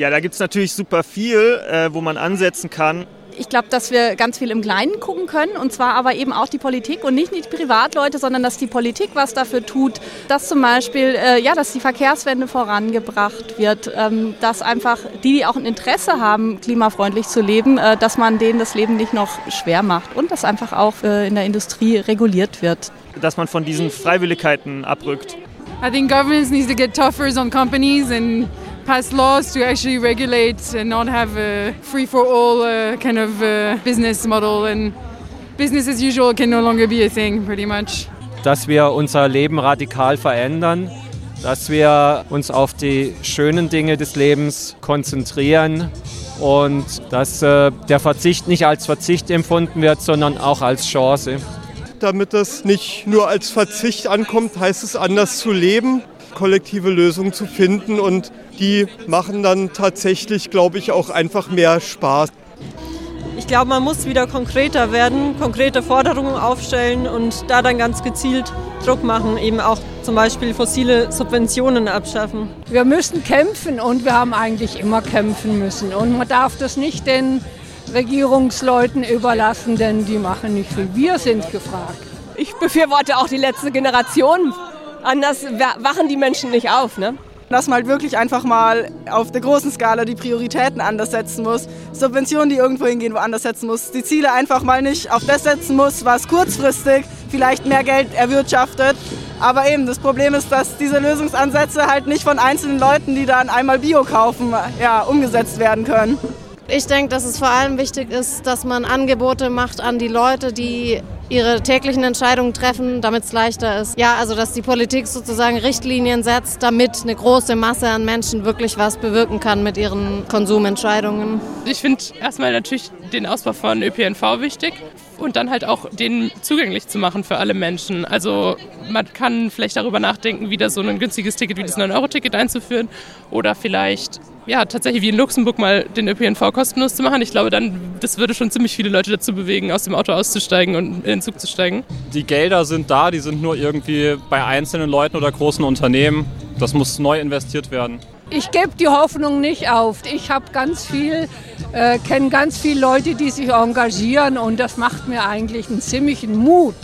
Ja, da gibt es natürlich super viel, äh, wo man ansetzen kann. Ich glaube, dass wir ganz viel im Kleinen gucken können und zwar aber eben auch die Politik und nicht die Privatleute, sondern dass die Politik was dafür tut, dass zum Beispiel, äh, ja, dass die Verkehrswende vorangebracht wird, ähm, dass einfach die, die auch ein Interesse haben, klimafreundlich zu leben, äh, dass man denen das Leben nicht noch schwer macht und dass einfach auch äh, in der Industrie reguliert wird. Dass man von diesen Freiwilligkeiten abrückt. I think governments needs to get tougher on companies and pass laws to actually regulate and not have a free for all uh, kind of uh, business model and business as usual can no longer be a thing pretty much. Dass wir unser Leben radikal verändern, dass wir uns auf die schönen Dinge des Lebens konzentrieren und dass äh, der Verzicht nicht als Verzicht empfunden wird, sondern auch als Chance. Damit das nicht nur als Verzicht ankommt, heißt es anders zu leben, kollektive Lösungen zu finden und die machen dann tatsächlich, glaube ich, auch einfach mehr Spaß. Ich glaube, man muss wieder konkreter werden, konkrete Forderungen aufstellen und da dann ganz gezielt Druck machen, eben auch zum Beispiel fossile Subventionen abschaffen. Wir müssen kämpfen und wir haben eigentlich immer kämpfen müssen. Und man darf das nicht den Regierungsleuten überlassen, denn die machen nicht viel. Wir sind gefragt. Ich befürworte auch die letzte Generation. Anders wachen die Menschen nicht auf. Ne? dass man halt wirklich einfach mal auf der großen Skala die Prioritäten anders setzen muss, Subventionen, die irgendwo hingehen, woanders setzen muss, die Ziele einfach mal nicht auf das setzen muss, was kurzfristig vielleicht mehr Geld erwirtschaftet. Aber eben, das Problem ist, dass diese Lösungsansätze halt nicht von einzelnen Leuten, die dann einmal Bio kaufen, ja, umgesetzt werden können. Ich denke, dass es vor allem wichtig ist, dass man Angebote macht an die Leute, die ihre täglichen Entscheidungen treffen, damit es leichter ist. Ja, also dass die Politik sozusagen Richtlinien setzt, damit eine große Masse an Menschen wirklich was bewirken kann mit ihren Konsumentscheidungen. Ich finde erstmal natürlich den Ausbau von ÖPNV wichtig und dann halt auch den zugänglich zu machen für alle Menschen. Also man kann vielleicht darüber nachdenken, wieder so ein günstiges Ticket wie das 9-Euro-Ticket einzuführen oder vielleicht ja, tatsächlich wie in Luxemburg mal den ÖPNV kostenlos zu machen. Ich glaube, dann, das würde schon ziemlich viele Leute dazu bewegen, aus dem Auto auszusteigen und in den Zug zu steigen. Die Gelder sind da, die sind nur irgendwie bei einzelnen Leuten oder großen Unternehmen. Das muss neu investiert werden. Ich gebe die Hoffnung nicht auf. Ich habe ganz viel, äh, kenne ganz viele Leute, die sich engagieren und das macht mir eigentlich einen ziemlichen Mut.